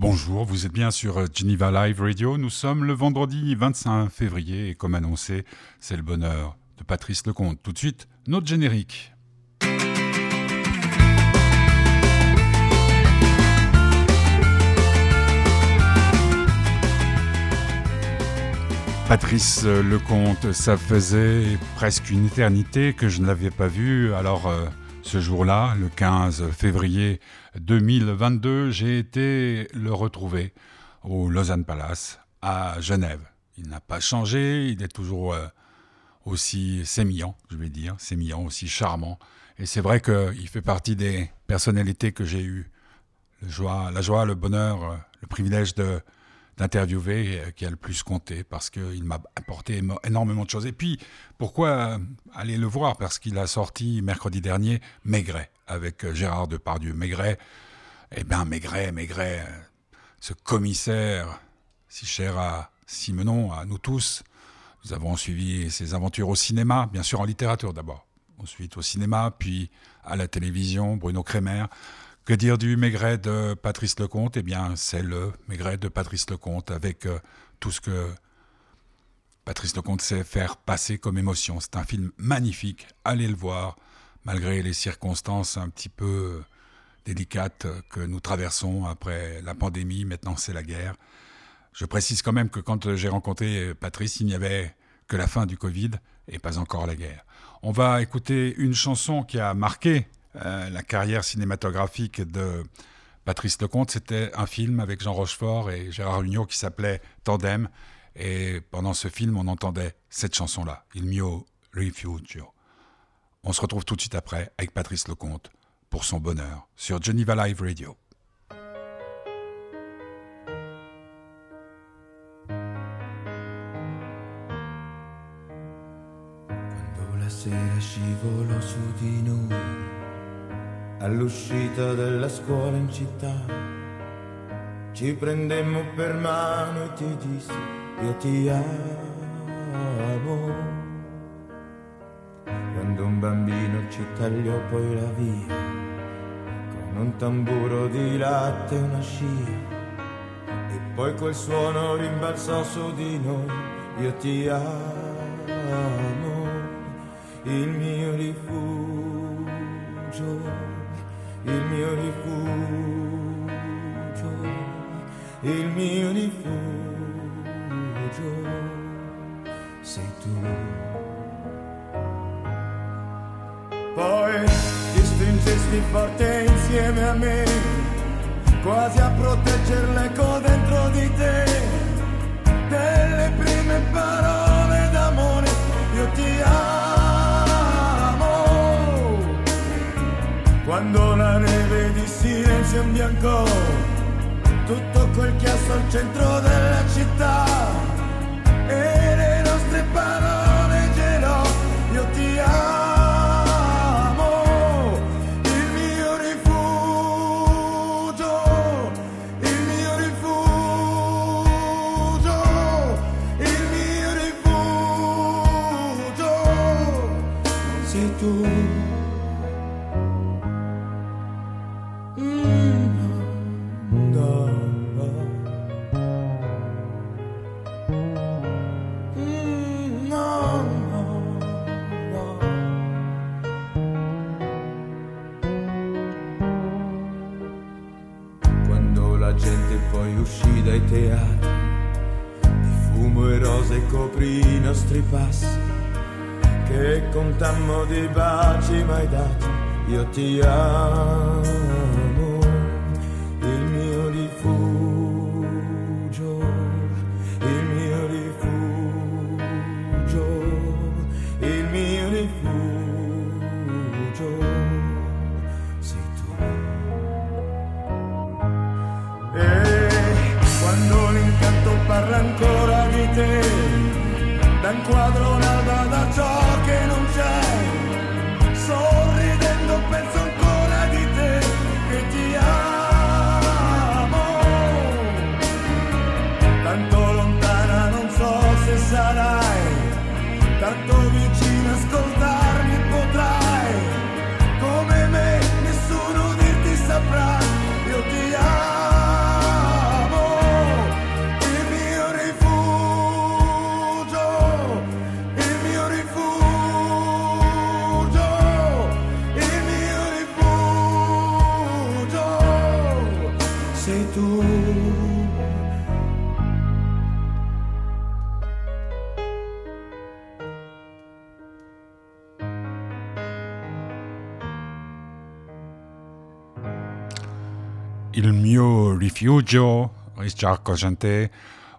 Bonjour, vous êtes bien sur Geneva Live Radio. Nous sommes le vendredi 25 février et comme annoncé, c'est le bonheur de Patrice Lecomte. Tout de suite, notre générique. Patrice Lecomte, ça faisait presque une éternité que je ne l'avais pas vu, alors euh, ce jour-là, le 15 février 2022, j'ai été le retrouver au Lausanne Palace à Genève. Il n'a pas changé, il est toujours euh, aussi sémillant, je vais dire, sémillant, aussi charmant. Et c'est vrai qu'il fait partie des personnalités que j'ai eu la joie, le bonheur, euh, le privilège d'interviewer euh, qui a le plus compté parce qu'il m'a apporté énormément de choses. Et puis, pourquoi aller le voir? Parce qu'il a sorti mercredi dernier Maigret avec euh, Gérard Depardieu. Maigret, eh bien, Maigret, Maigret, euh, ce commissaire si cher à Simenon, à nous tous. Nous avons suivi ses aventures au cinéma, bien sûr en littérature d'abord, ensuite au cinéma, puis à la télévision, Bruno Kremer. Que dire du Maigret de Patrice Lecomte? Eh bien, c'est le Maigret de Patrice Lecomte avec euh, tout ce que Patrice Lecomte sait faire passer comme émotion. C'est un film magnifique, allez le voir, malgré les circonstances un petit peu euh, délicates que nous traversons après la pandémie, maintenant c'est la guerre. Je précise quand même que quand j'ai rencontré Patrice, il n'y avait que la fin du Covid et pas encore la guerre. On va écouter une chanson qui a marqué euh, la carrière cinématographique de Patrice Lecomte, c'était un film avec Jean Rochefort et Gérard Union qui s'appelait Tandem. Et pendant ce film, on entendait cette chanson-là, Il mio rifugio. On se retrouve tout de suite après avec Patrice Lecomte pour son bonheur sur Geneva Live Radio. all'uscita della scuola in città. Ci prendemmo per mano e ti dissi io ti amo. Ci tagliò poi la via, con un tamburo di latte e una scia. E poi quel suono rimbalzò su di noi, io ti amo, il mio rifugio il mio rifugio, il mio rifugio sei tu. Poi ti stringesti forte insieme a me, quasi a protegger l'eco dentro di te, delle prime parole d'amore, io ti amo. Quando la neve di silenzio imbiancò tutto quel chiasso al centro della città io mio rifugio, Richard Cogente.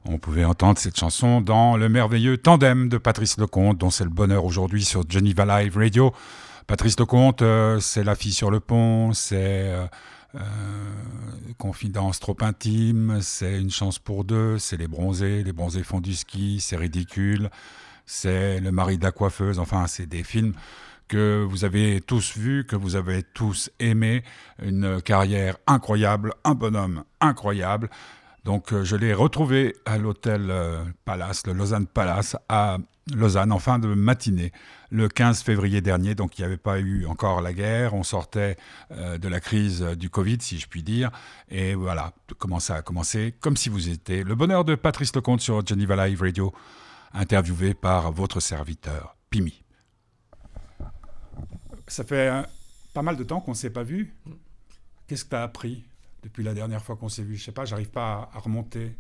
On pouvait entendre cette chanson dans le merveilleux tandem de Patrice Lecomte, dont c'est le bonheur aujourd'hui sur Geneva Live Radio. Patrice Lecomte, euh, c'est La fille sur le pont, c'est euh, euh, Confidence trop intime, c'est Une chance pour deux, c'est Les bronzés, Les bronzés font du ski, c'est Ridicule, c'est Le mari de la coiffeuse, enfin, c'est des films que vous avez tous vus, que vous avez tous aimés, une carrière incroyable, un bonhomme incroyable. Donc je l'ai retrouvé à l'hôtel Palace, le Lausanne Palace, à Lausanne en fin de matinée le 15 février dernier. Donc il n'y avait pas eu encore la guerre, on sortait euh, de la crise du Covid, si je puis dire. Et voilà, comment ça a commencé, comme si vous étiez le bonheur de Patrice Lecomte sur Geneva Live Radio, interviewé par votre serviteur, Pimi. Ça fait euh, pas mal de temps qu'on ne s'est pas vu. Qu'est-ce que tu as appris depuis la dernière fois qu'on s'est vu? Je sais pas, j'arrive pas à, remonter.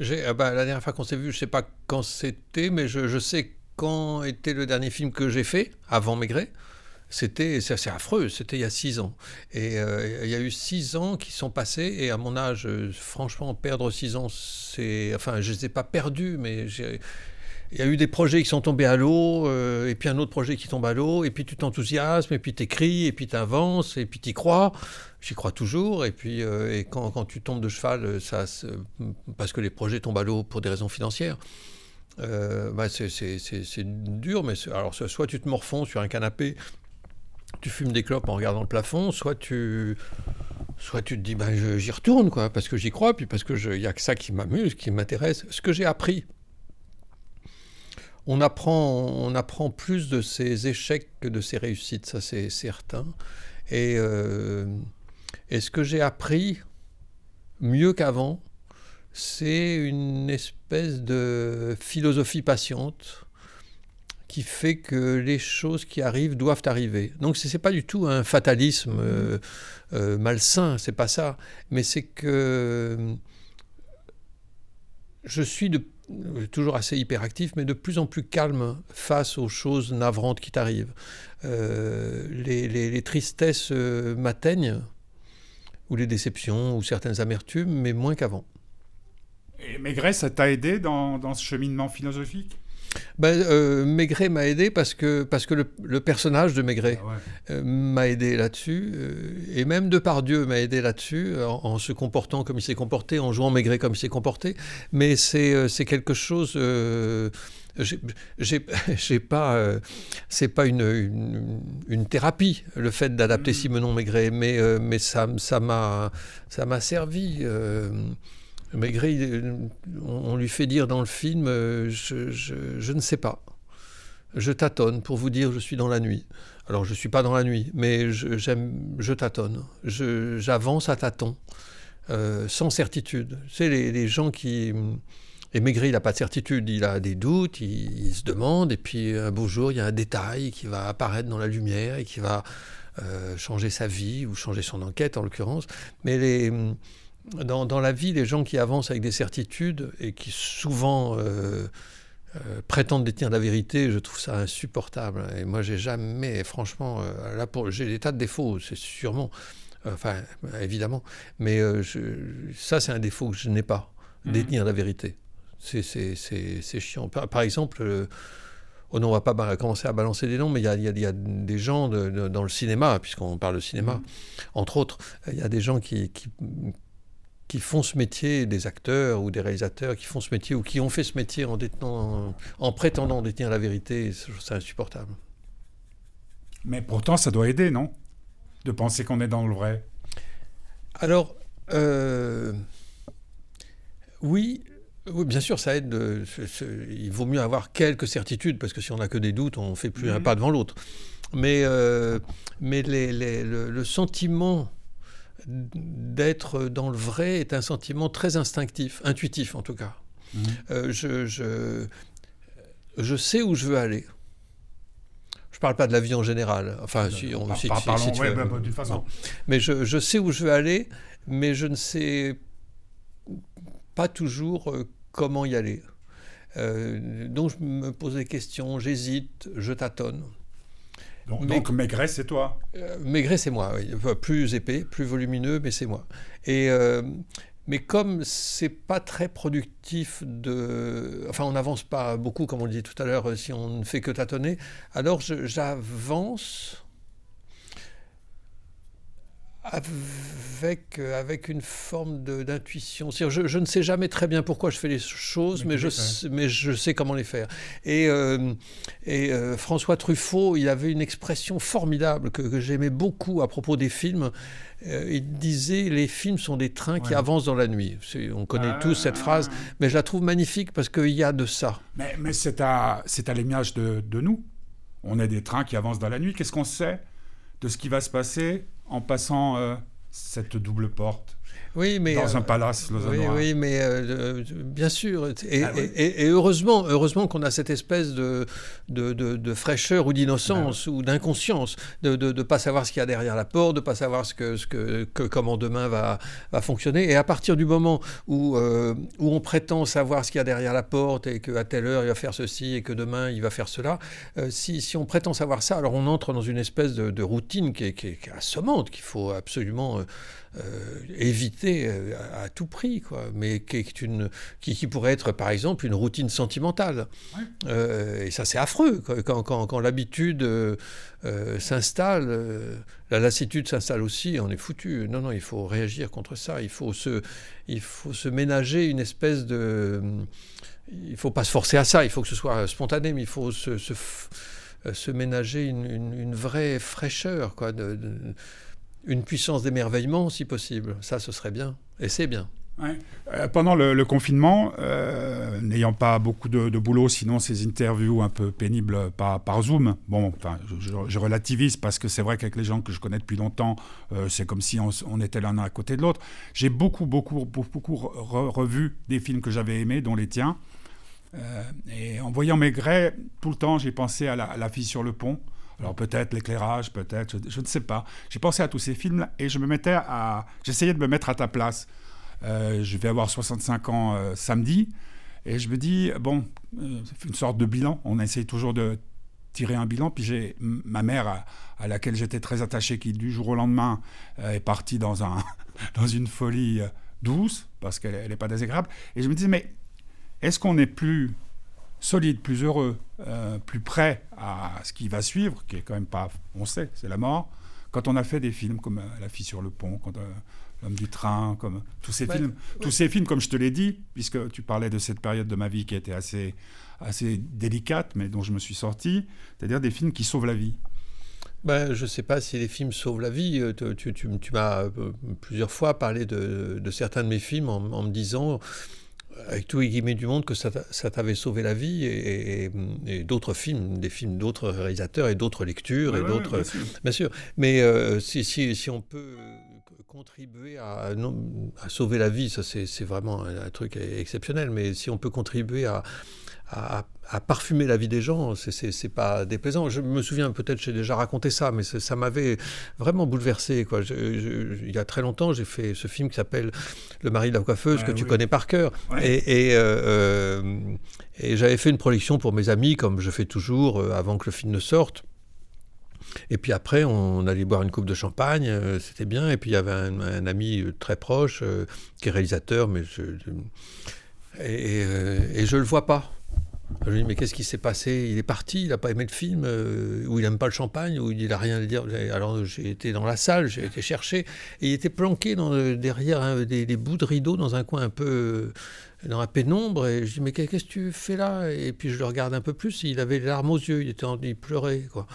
Euh, bah, la dernière fois qu'on s'est vu, je sais pas quand c'était, mais je, sais quand était le dernier film que j'ai fait, avant Maigret c'était c'est affreux, c'était il y a six ans. Et euh, il y a eu six ans qui sont passés, et à mon âge, franchement, perdre six ans, c'est. Enfin, je ne les ai pas perdus, mais il y a eu des projets qui sont tombés à l'eau, euh, et puis un autre projet qui tombe à l'eau, et puis tu t'enthousiasmes, et puis tu écris, et puis tu avances, et puis tu crois. J'y crois toujours, et puis et quand, quand, tu tombes de cheval, ça, parce que les projets tombent à l'eau pour des raisons financières, euh, bah c'est dur, mais alors soit tu te morfonds sur un canapé, tu fumes des clopes en regardant le plafond, soit tu, soit tu te dis bah, j'y retourne quoi, parce que j'y crois, puis parce que il a que ça qui m'amuse, qui m'intéresse. Ce que j'ai appris, on apprend, on apprend plus de ses échecs que de ses réussites, ça c'est certain. Et, euh, et ce que j'ai appris mieux qu'avant, c'est une espèce de philosophie patiente qui fait que les choses qui arrivent doivent arriver. Donc ce n'est pas du tout un fatalisme euh, euh, malsain, c'est pas ça, mais c'est que je suis toujours assez hyperactif, mais de plus en plus calme face aux choses navrantes qui t'arrivent. Euh, les, tristesses m'atteignent, ou les déceptions, ou certaines amertumes, mais moins qu'avant. Et Maigret, ça t'a aidé dans, dans, ce cheminement philosophique? Ben, euh, Maigret m'a aidé parce que, parce que le, personnage de Maigret ah euh, m'a aidé là-dessus, euh, et même Depardieu m'a aidé là-dessus, en, se comportant comme il s'est comporté, en jouant Maigret comme il s'est comporté. Mais c'est quelque chose j'ai pas c'est pas une, une, thérapie le fait d'adapter mm. Simenon Maigret mais mais ça ça m'a ça m'a servi Maigret, on lui fait dire dans le film euh, je, ne sais pas. Je tâtonne pour vous dire je suis dans la nuit. Alors je ne suis pas dans la nuit, mais je, je tâtonne. J'avance à tâtons, euh, sans certitude. C'est les, gens qui. Et Maigret, il n'a pas de certitude, il a des doutes, il, se demande, et puis un beau jour, il y a un détail qui va apparaître dans la lumière et qui va euh, changer sa vie, ou changer son enquête en l'occurrence. Mais les dans, la vie, les gens qui avancent avec des certitudes et qui souvent euh, euh, prétendent détenir la vérité, je trouve ça insupportable. Et moi, j'ai jamais, franchement, euh, là, pour, j'ai des tas de défauts, c'est sûrement, enfin, évidemment, mais ça, c'est un défaut que je n'ai pas, mhm. détenir la vérité. C'est, chiant. Par, exemple, Oh non, on va pas commencer à balancer des noms, mais il y a, des gens dans le cinéma, puisqu'on parle de cinéma, mhm. entre autres, il y a des gens qui, qui font ce métier, des acteurs ou des réalisateurs qui font ce métier ou qui ont fait ce métier en, détenant, en prétendant détenir la vérité, c'est insupportable. Mais pourtant, ça doit aider, non? De penser qu'on est dans le vrai. Alors, euh, oui, oui, bien sûr, ça aide. il vaut mieux avoir quelques certitudes, parce que si on n'a que des doutes, on ne fait plus un mhm. pas devant l'autre. Mais, euh, mais le, sentiment d'être dans le vrai est un sentiment très instinctif, intuitif en tout cas. Mmh. Euh, je, je, je, sais où je veux aller. Je ne parle pas de la vie en général. Enfin, si on si, si, si, tu bah, bah, façon. Mais je, je, sais où je veux aller, mais je ne sais pas toujours euh, comment y aller. Euh, donc je me pose des questions, j'hésite, je tâtonne. Donc, Mais- donc Maigret, c'est toi. Euh, Maigret, c'est moi, oui. Enfin, plus épais, plus volumineux, mais c'est moi. Et, euh, mais comme c'est pas très productif de. Enfin, on n'avance pas beaucoup, comme on le dit tout à l'heure, euh, si on ne fait que tâtonner, alors j'avance avec, euh, avec une forme d'intuition. Je, je ne sais jamais très bien pourquoi je fais les choses, Mais je, sais- mais je sais comment les faire. Et, euh, et euh, François Truffaut, il avait une expression formidable que, que j'aimais beaucoup à propos des films. Euh, il disait les films sont des trains qui avancent dans la nuit. On connaît Ah. tous cette phrase, mais je la trouve magnifique parce qu'il y a de ça. Mais, mais c'est à, à l'image de, de nous. On est des trains qui avancent dans la nuit. Qu'est-ce qu'on sait de ce qui va se passer en passant euh, cette double porte Oui, mais dans euh, un palace Oui, lausannois oui, mais euh, euh, bien sûr. Et, Ah oui. et- et heureusement, heureusement qu'on a cette espèce de, de, de- de fraîcheur ou d'innocence ou d'inconscience, de ne pas savoir ce qu'il y a derrière la porte, de ne pas savoir ce que, ce que, que- comment demain va, va fonctionner. Et à partir du moment où, euh, où on prétend savoir ce qu'il y a derrière la porte et qu'à telle heure il va faire ceci et que demain il va faire cela, euh, si, si on prétend savoir ça, alors on entre dans une espèce de, de routine qui est, qui est- qui est assommante, qu'il faut absolument... euh, éviter euh, à, à tout prix, quoi. Mais qui, est une, qui, qui pourrait être, par exemple, une routine sentimentale. Ouais. Euh, et ça, c'est affreux. quoi. Quand, quand- quand l'habitude euh, s'installe, la lassitude s'installe aussi, on est foutu. Non, non, il faut réagir contre ça. Il faut se, il faut se ménager une espèce de... Il ne faut pas se forcer à ça, il faut que ce soit spontané, mais il faut se, se, ménager une, une- une vraie fraîcheur, quoi, de- de- une puissance d'émerveillement si possible. Ça, ce serait bien. Et c'est bien. Euh, pendant le, confinement, euh, n'ayant pas beaucoup de, boulot, sinon ces interviews un peu pénibles par, Zoom, bon, je, relativise parce que c'est vrai qu'avec les gens que je connais depuis longtemps, euh, c'est comme si on, était l'un à côté de l'autre. J'ai beaucoup, beaucoup, beaucoup, beaucoup re- revu des films que j'avais aimés, dont les tiens. Et en voyant Maigret, tout le temps, j'ai pensé à la fille sur le pont. Alors peut-être l'éclairage, peut-être, je, ne sais pas. J'ai pensé à tous ces films et je me mettais à, j'essayais de me mettre à ta place. Euh, je vais avoir 65 ans euh, samedi. Et je me dis, bon, euh, c'est une sorte de bilan. On essaye toujours de tirer un bilan. Puis j'ai ma mère, à, laquelle j'étais très attaché, qui du jour au lendemain euh, est partie dans, un, dans une folie douce, parce qu'elle n'est pas désagréable. Et je me disais, mais est-ce qu'on est plus solide, plus heureux, euh, plus prêt à ce qui va suivre, qui est quand même pas, on sait, c'est la mort, quand on a fait des films comme euh, La fille sur le pont, quand, euh, L'homme du train, comme tous ces Ouais, films, ouais. tous ces films, comme je te l'ai dit, puisque tu parlais de cette période de ma vie qui était assez, assez délicate, mais dont je me suis sorti, c'est-à-dire des films qui sauvent la vie. Ben, je ne sais pas si les films sauvent la vie. Tu, tu- tu- tu m'as plusieurs fois parlé de, de certains de mes films en, en me disant, avec tous les guillemets du monde, que ça, t'a- ça t'avait sauvé la vie et, et- et d'autres films, des films d'autres réalisateurs et d'autres lectures et Ouais, d'autres. bien sûr. Bien sûr, mais euh, si, si, si on peut euh, contribuer à, sauver la vie, ça c'est c'est vraiment un, un truc exceptionnel, mais si on peut contribuer à, à, à parfumer la vie des gens, c'est- pas déplaisant. Je me souviens, peut-être j'ai déjà raconté ça, mais ça m'avait vraiment bouleversé. Quoi. Je- je- il y a très longtemps, j'ai fait ce film qui s'appelle Le mari de la coiffeuse, que tu connais par cœur. Ouais. Et, et, euh, euh, et j'avais fait une projection pour mes amis, comme je fais toujours, euh, avant que le film ne sorte. Et puis après, on allait boire une coupe de champagne, euh, c'était bien. Et puis il y avait un, un ami très proche, euh, qui est réalisateur, mais je, je- et, et, et je le vois pas. Je lui dis, mais qu'est-ce qui s'est passé? Il est parti, il n'a pas aimé le film, euh, ou il n'aime pas le champagne, ou il n'a rien à dire. Alors j'ai été dans la salle, j'ai été chercher, et il était planqué le- derrière des, des bouts de rideau dans un coin un peu euh, dans la pénombre. Et je dis, mais qu'est-ce que tu fais là? Et puis je le regarde un peu plus, il avait les larmes aux yeux, il, était en- il pleurait. Quoi.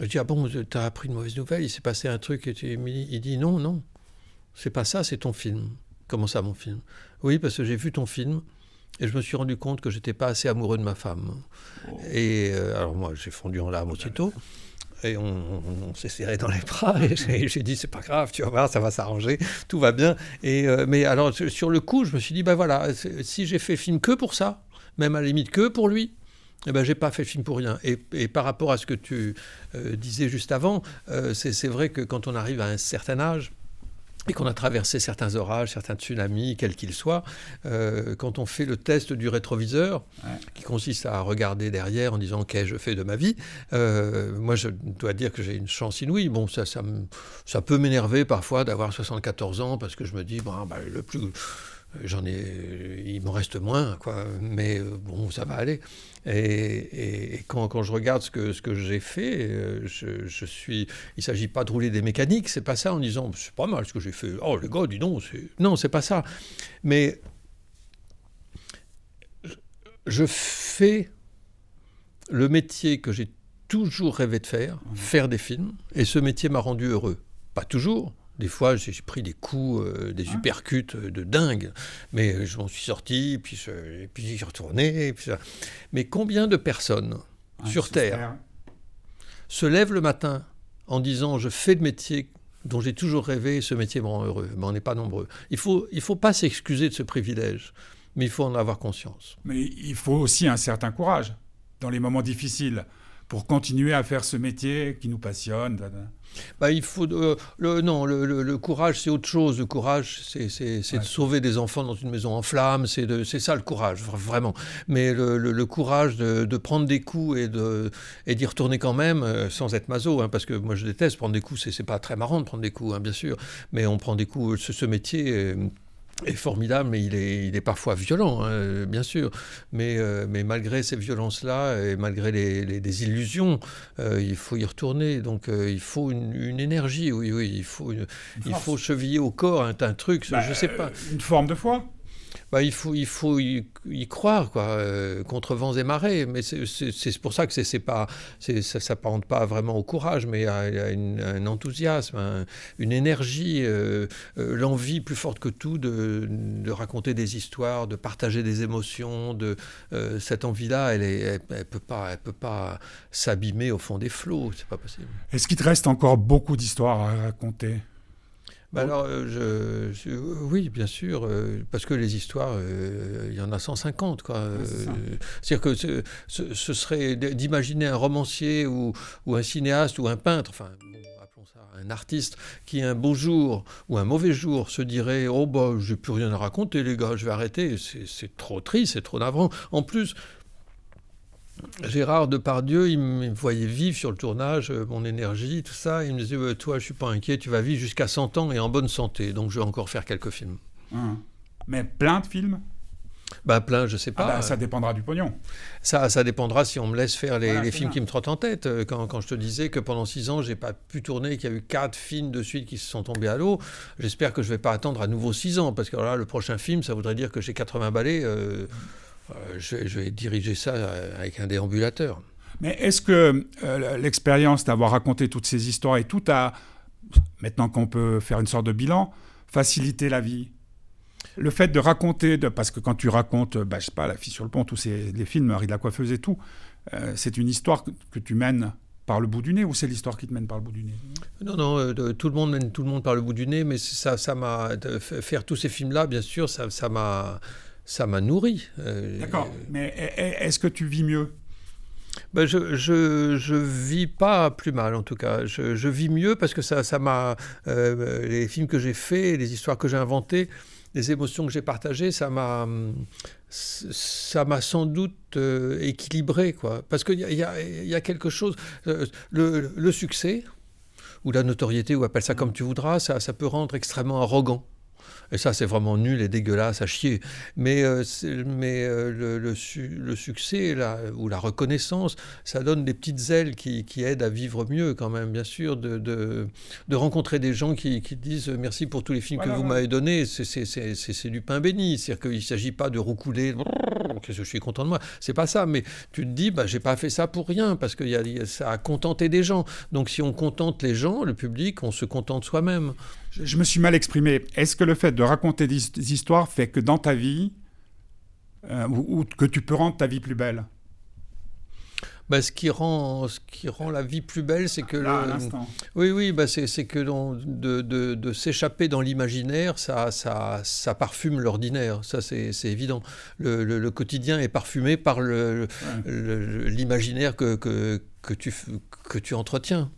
Je dis, ah bon, t'as appris une mauvaise nouvelle, il s'est passé un truc. Et tu- il dit, non, non, c'est pas ça, c'est ton film. Comment ça, mon film? Oui, parce que j'ai vu ton film. Et je me suis rendu compte que j'étais pas assez amoureux de ma femme. Et euh, alors moi, j'ai fondu en larmes aussitôt. Et on, on- on s'est serré dans les bras. Et j'ai dit, c'est pas grave, tu vas voir, ça va s'arranger, tout va bien. Et, euh, mais alors, sur- le coup, je me suis dit, ben voilà, si j'ai fait film que pour ça, même à la limite que pour lui, eh ben, j'ai pas fait le film pour rien. Et, et par rapport à ce que tu euh, disais juste avant, euh, c'est vrai que quand on arrive à un certain âge, et qu'on a traversé certains orages, certains tsunamis, quels qu'ils soient, euh, quand on fait le test du rétroviseur, qui consiste à regarder derrière en disant qu'est-ce que je fais de ma vie, euh, moi je dois dire que j'ai une chance inouïe. Bon, ça, ça, ça peut m'énerver parfois d'avoir 74 ans parce que je me dis, bon, bah, le plus j'en ai, il m'en reste moins, quoi. Mais euh, bon, ça va aller. Et, quand, quand, je regarde ce que, ce que j'ai fait, euh, je, je, suis. Il s'agit pas de rouler des mécaniques, c'est pas ça en disant c'est pas mal ce que j'ai fait. Oh le gars, dis donc, non, c'est pas ça. Mais je fais le métier que j'ai toujours rêvé de faire, mmh. faire des films, et ce métier m'a rendu heureux. Pas toujours, des fois, j'ai pris des coups, euh, des uppercuts euh, de dingue, mais euh, je m'en suis sorti, puis je, et puis j'y retourné. Puis Mais combien de personnes sur Terre se lèvent le matin en disant je fais le métier dont j'ai toujours rêvé et ce métier me rend heureux Mais on n'est pas nombreux. Il ne faut, il faut pas s'excuser de ce privilège, mais il faut en avoir conscience. Mais il faut aussi un certain courage dans les moments difficiles pour continuer à faire ce métier qui nous passionne bah, il faut euh, le, non le, le, courage c'est autre chose. Le courage c'est de sauver des enfants dans une maison en flammes. C'est c'est ça le courage vraiment. Mais le, courage de, de, prendre des coups et de et d'y retourner quand même euh, sans être maso hein, parce que moi je déteste prendre des coups. C'est pas très marrant de prendre des coups hein, bien sûr. Mais on prend des coups ce, ce métier euh, est formidable, mais il est, il est parfois violent, hein, bien sûr. Mais, euh, mais malgré ces violences-là et malgré les, les des illusions, euh, il faut y retourner. Donc euh, il faut une, une, énergie, oui, oui. Il faut, il faut cheviller au corps un, un truc, bah, je sais pas. Une forme de foi bah, il faut, il faut y, croire, quoi, euh, contre vents et marées. Mais c'est pour ça que c'est pas, ça s'apparente pas vraiment au courage, mais à, un enthousiasme, une énergie, euh, euh, l'envie plus forte que tout de, raconter des histoires, de partager des émotions. De, cette envie-là, elle ne elle, elle peut pas, elle peut pas s'abîmer au fond des flots. C'est pas possible. Est-ce qu'il te reste encore beaucoup d'histoires à raconter? Bah alors, euh, je, oui, bien sûr, euh, parce que les histoires, euh, il y en a 150. Quoi. C'est-à-dire que ce, serait d'imaginer un romancier ou, ou, un cinéaste ou un peintre, enfin, appelons ça un artiste, qui un beau jour ou un mauvais jour se dirait Oh, bah, j'ai plus rien à raconter, les gars, je vais arrêter. C'est trop triste, c'est trop navrant. En plus, Gérard Depardieu, il me voyait vivre sur le tournage, euh, mon énergie, tout ça. Il me disait Toi, je suis pas inquiet, tu vas vivre jusqu'à 100 ans et en bonne santé. Donc, je vais encore faire quelques films. Hum. Mais plein de films? Ben plein, je sais ah pas. bah, ça dépendra du pognon. Ça, ça dépendra si on me laisse faire les, films qui me trottent en tête. Euh, quand, quand, je te disais que pendant six ans, j'ai pas pu tourner, qu'il y a eu quatre films de suite qui se sont tombés à l'eau, j'espère que je vais pas attendre à nouveau six ans, parce que là, le prochain film, ça voudrait dire que j'ai 80 balais. Euh, euh, je, vais diriger ça euh, avec un déambulateur. Mais est-ce que euh, l'expérience d'avoir raconté toutes ces histoires et tout a, maintenant qu'on peut faire une sorte de bilan, facilité la vie? Le fait de raconter, de, parce que quand tu racontes, bah, je sais pas, La fille sur le pont, tous ces, les films, Marie de la coiffeuse et tout, c'est une histoire que, tu mènes par le bout du nez ou c'est l'histoire qui te mène par le bout du nez? Non, non, tout le monde mène tout le monde par le bout du nez, mais ça, ça m'a faire tous ces films-là, bien sûr, ça, ça m'a ça m'a nourri. Euh, D'accord, mais est-ce que tu vis mieux? Ben je, je, je, vis pas plus mal en tout cas. Je, je vis mieux parce que ça, ça m'a euh, les films que j'ai faits, les histoires que j'ai inventées, les émotions que j'ai partagées, ça m'a ça m'a sans doute euh, équilibré quoi. Parce qu'il y, y, y, a quelque chose. le, le, succès ou la notoriété ou appelle ça comme tu voudras, ça, ça peut rendre extrêmement arrogant. Et ça, c'est vraiment nul et dégueulasse à chier. Mais, euh, mais euh, le, le, succès ou la reconnaissance, ça donne des petites ailes qui, qui, aident à vivre mieux quand même, bien sûr, de, de, de rencontrer des gens qui, qui, disent merci pour tous les films que vous m'avez donnés. C'est du pain béni. C'est-à-dire qu'il ne s'agit pas de roucouler, qu'est-ce que je suis content de moi. C'est pas ça. Mais tu te dis, bah, j'ai pas fait ça pour rien parce que y a, ça a contenté des gens. Donc si on contente les gens, le public, on se contente soi-même. Je, me suis mal exprimé. Est-ce que le fait de raconter des, histoires fait que dans ta vie, euh, ou, que tu peux rendre ta vie plus belle bah, ce, qui rend, ce qui rend la vie plus belle, c'est que... Là, le, oui, oui, bah c'est que de, de, de s'échapper dans l'imaginaire, ça, ça, ça parfume l'ordinaire, ça c'est évident. Le, le, quotidien est parfumé par l'imaginaire que, que, que, tu, que tu entretiens.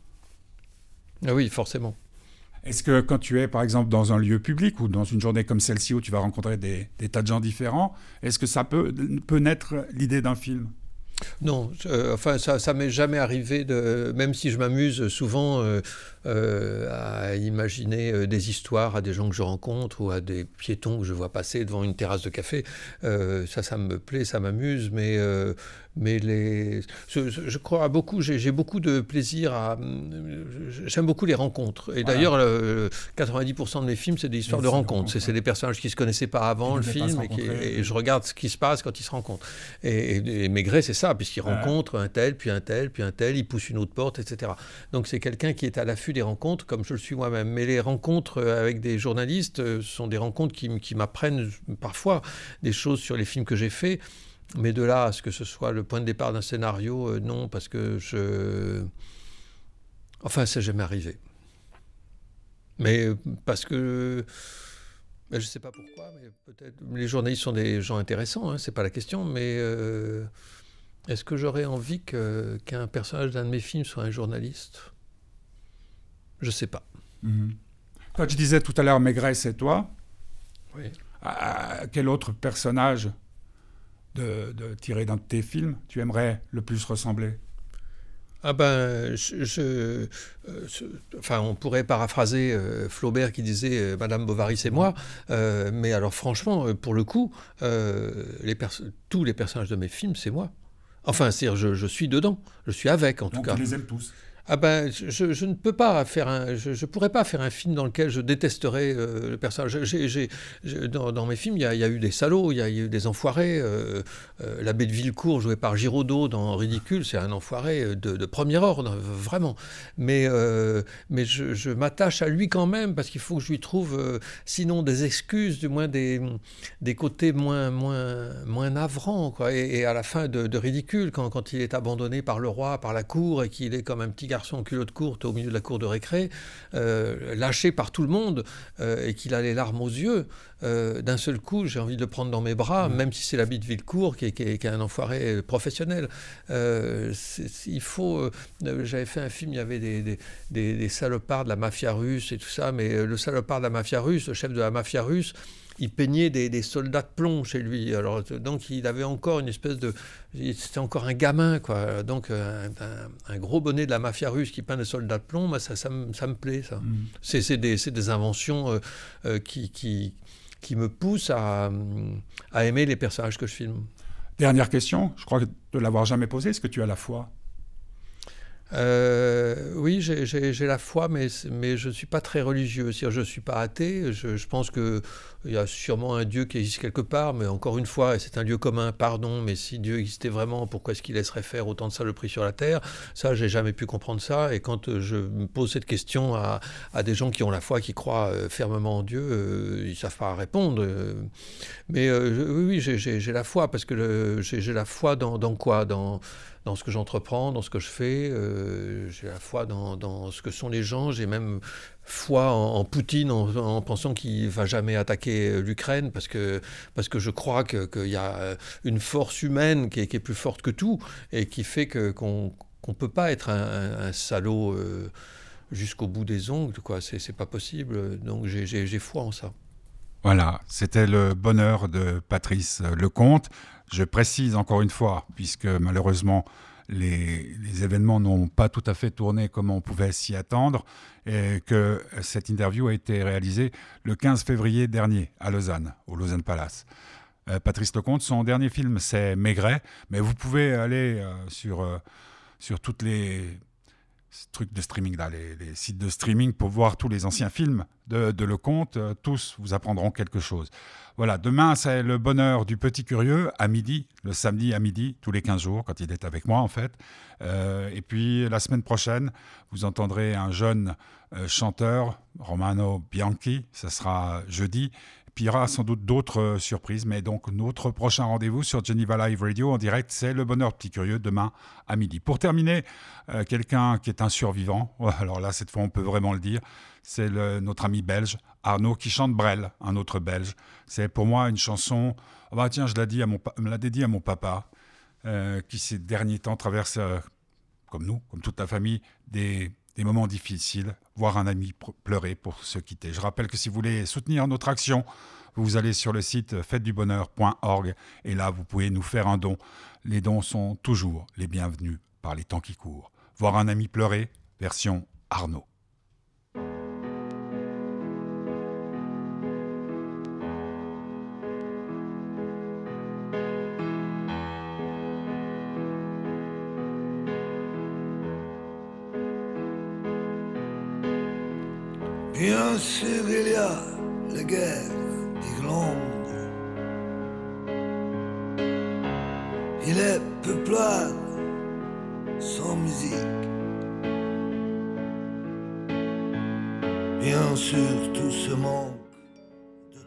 Ah oui, forcément. Est-ce que quand tu es, par exemple, dans un lieu public ou dans une journée comme celle-ci où tu vas rencontrer des, tas de gens différents, est-ce que ça peut, naître l'idée d'un film? Non, euh, enfin ça, ça m'est jamais arrivé de, même si je m'amuse souvent euh, euh, à imaginer des histoires à des gens que je rencontre ou à des piétons que je vois passer devant une terrasse de café. ça, ça me plaît, ça m'amuse, mais mais les, je, crois à beaucoup, j'ai beaucoup de plaisir à, j'aime beaucoup les rencontres. Et d'ailleurs, 90% de mes films, c'est des histoires de rencontres. C'est des personnages qui se connaissaient pas avant le film et, je regarde ce qui se passe quand ils se rencontrent. Et, et, Maigret, c'est ça, puisqu'il rencontre un tel, puis un tel, puis un tel, il pousse une autre porte, etc. Donc c'est quelqu'un qui est à l'affût des rencontres, comme je le suis moi-même. Mais les rencontres avec des journalistes euh, sont des rencontres qui, qui m'apprennent parfois des choses sur les films que j'ai faits. Mais de là à ce que ce soit le point de départ d'un scénario, euh, non, parce que je. Enfin, ça n'est jamais arrivé. Mais euh, parce que. je ne sais pas pourquoi, mais peut-être. Les journalistes sont des gens intéressants, hein, c'est pas la question, mais. Euh, est-ce que j'aurais envie qu'un personnage d'un de mes films soit un journaliste? Je ne sais pas. Mhm. Quand je disais tout à l'heure Maigret, c'est toi. Oui. quel autre personnage? De, tirer d'un de tes films, tu aimerais le plus ressembler? Ah ben, je, euh, enfin, on pourrait paraphraser euh, Flaubert qui disait euh, Madame Bovary c'est moi, mais alors franchement, pour le coup, les tous les personnages de mes films c'est moi. Enfin, c'est-à-dire je, je, suis dedans, je suis avec en tout cas. Tu les aimes tous ah ben, je, ne peux pas faire un, je, pourrais pas faire un film dans lequel je détesterais euh, le personnage. dans, mes films, il y, a, eu des salauds, il y a, eu des enfoirés. Euh, euh, L'abbé de Villecourt, joué par Giraudot dans Ridicule, c'est un enfoiré de, premier ordre, vraiment. Mais, mais je, m'attache à lui quand même parce qu'il faut que je lui trouve, sinon des excuses, du moins des, des côtés moins, moins, moins navrants. Quoi. Et, à la fin de, de Ridicule, quand, quand il est abandonné par le roi, par la cour, et qu'il est comme un petit garçon en culotte courte au milieu de la cour de récré, euh, lâché par tout le monde, euh, et qu'il a les larmes aux yeux, euh, d'un seul coup, j'ai envie de le prendre dans mes bras, même si c'est l'habit de Villecourt, qui est, qui, est, un enfoiré professionnel. il faut. J'avais fait un film, il y avait des, des, salopards de la mafia russe et tout ça, mais le salopard de la mafia russe, le chef de la mafia russe, il peignait des, soldats de plomb chez lui. Alors, donc, il avait encore une espèce de. C'était encore un gamin, quoi. Donc, un, gros bonnet de la mafia russe qui peint des soldats de plomb, ça, ça, me, plaît, ça. Mm. C'est des, des, inventions euh, euh, qui, qui, qui, me poussent à, à aimer les personnages que je filme. Dernière question, je crois que de l'avoir jamais posée, est-ce que tu as la foi? Euh, oui, j'ai la foi, mais, je ne suis pas très religieux. Je ne suis pas athée. Je, pense qu'il y a sûrement un Dieu qui existe quelque part, mais encore une fois, c'est un lieu commun, pardon, mais si Dieu existait vraiment, pourquoi est-ce qu'il laisserait faire autant de saloperies sur la terre? Ça, j'ai jamais pu comprendre ça. Et quand je me pose cette question à, des gens qui ont la foi, qui croient euh, fermement en Dieu, euh, ils ne savent pas répondre. Mais oui, j'ai la foi, parce que j'ai la foi dans, quoi? Dans ce que j'entreprends, dans ce que je fais. Euh, j'ai la foi dans, ce que sont les gens. J'ai même foi en, Poutine en, pensant qu'il va jamais attaquer l'Ukraine parce que, parce que je crois qu'il y a une force humaine qui est, plus forte que tout et qui fait qu'on ne peut pas être un, salaud euh, jusqu'au bout des ongles. quoi. C'est pas possible. Donc j'ai foi en ça. Voilà, c'était le bonheur de Patrice Lecomte. Je précise encore une fois, puisque malheureusement les, événements n'ont pas tout à fait tourné comme on pouvait s'y attendre, et que cette interview a été réalisée le 15 février dernier à Lausanne, au Lausanne Palace. Euh, Patrice Lecomte, son dernier film c'est Maigret, mais vous pouvez aller euh, sur, euh, sur toutes les trucs de streaming, là, les, sites de streaming pour voir tous les anciens films de, de Lecomte. tous vous apprendront quelque chose. Voilà, demain, c'est le bonheur du petit curieux à midi, le samedi à midi, tous les 15 jours, quand il est avec moi, en fait. Euh, et puis, la semaine prochaine, vous entendrez un jeune euh, chanteur, Romano Bianchi, ça sera jeudi. Puis il y aura sans doute d'autres euh, surprises, mais donc notre prochain rendez-vous sur Geneva Live Radio en direct, c'est le bonheur petit curieux demain à midi. Pour terminer, quelqu'un qui est un survivant, alors là cette fois on peut vraiment le dire, c'est notre ami belge Arnaud qui chante Brel, un autre belge. C'est pour moi une chanson, oh bah tiens, je l'ai dit à mon, me l'a dédié à mon papa, euh, qui ces derniers temps traverse, euh, comme nous, comme toute la famille, des, des moments difficiles, voir un ami pleurer pour se quitter. Je rappelle que si vous voulez soutenir notre action, vous allez sur le site fêtedubonheur.org et là vous pouvez nous faire un don. Les dons sont toujours les bienvenus par les temps qui courent. Voir un ami pleurer, version Arnaud.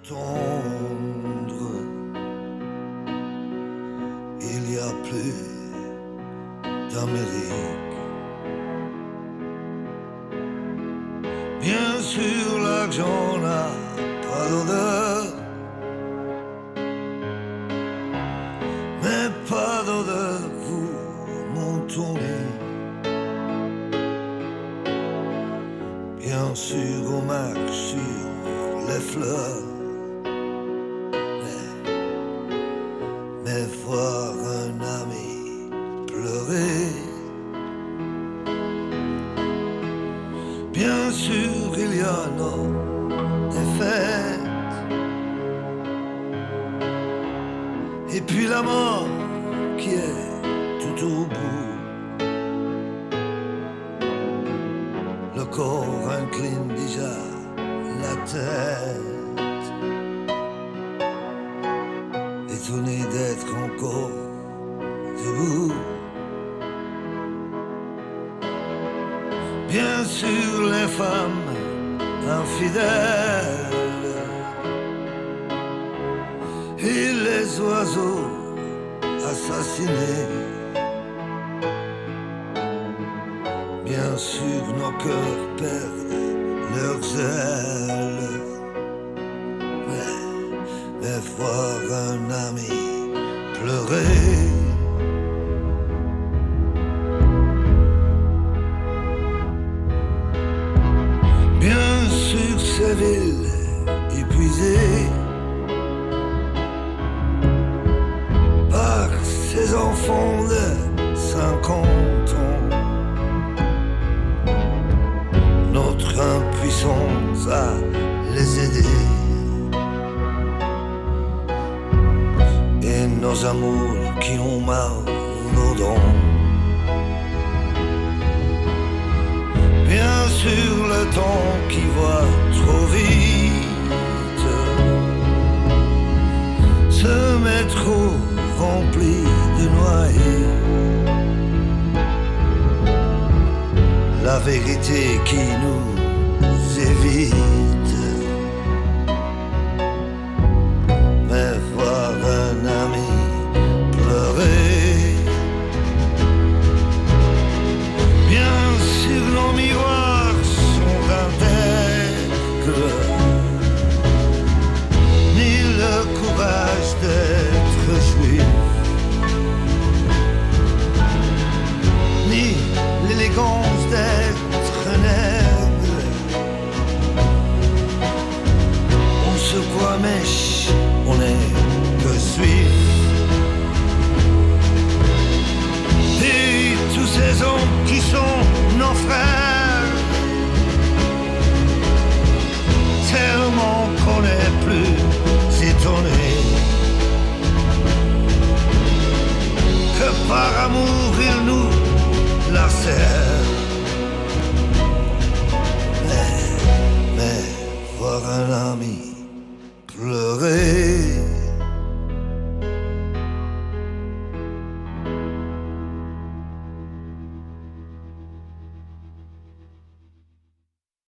De Le corps incline déjà la tête. Étonné d'être encore debout. Bien sûr, les femmes infidèles et les oiseaux assassinés. Bien sûr, nos cœurs perdent leurs ailes. Mais, voir un ami pleurer. Bien sûr, ces villes épuisées par ces enfants de 50 ans. À les aider. Et nos amours qui ont mal aux dents. Bien sûr, le temps qui va trop vite. Ce métro rempli de noyés. La vérité qui nous vie.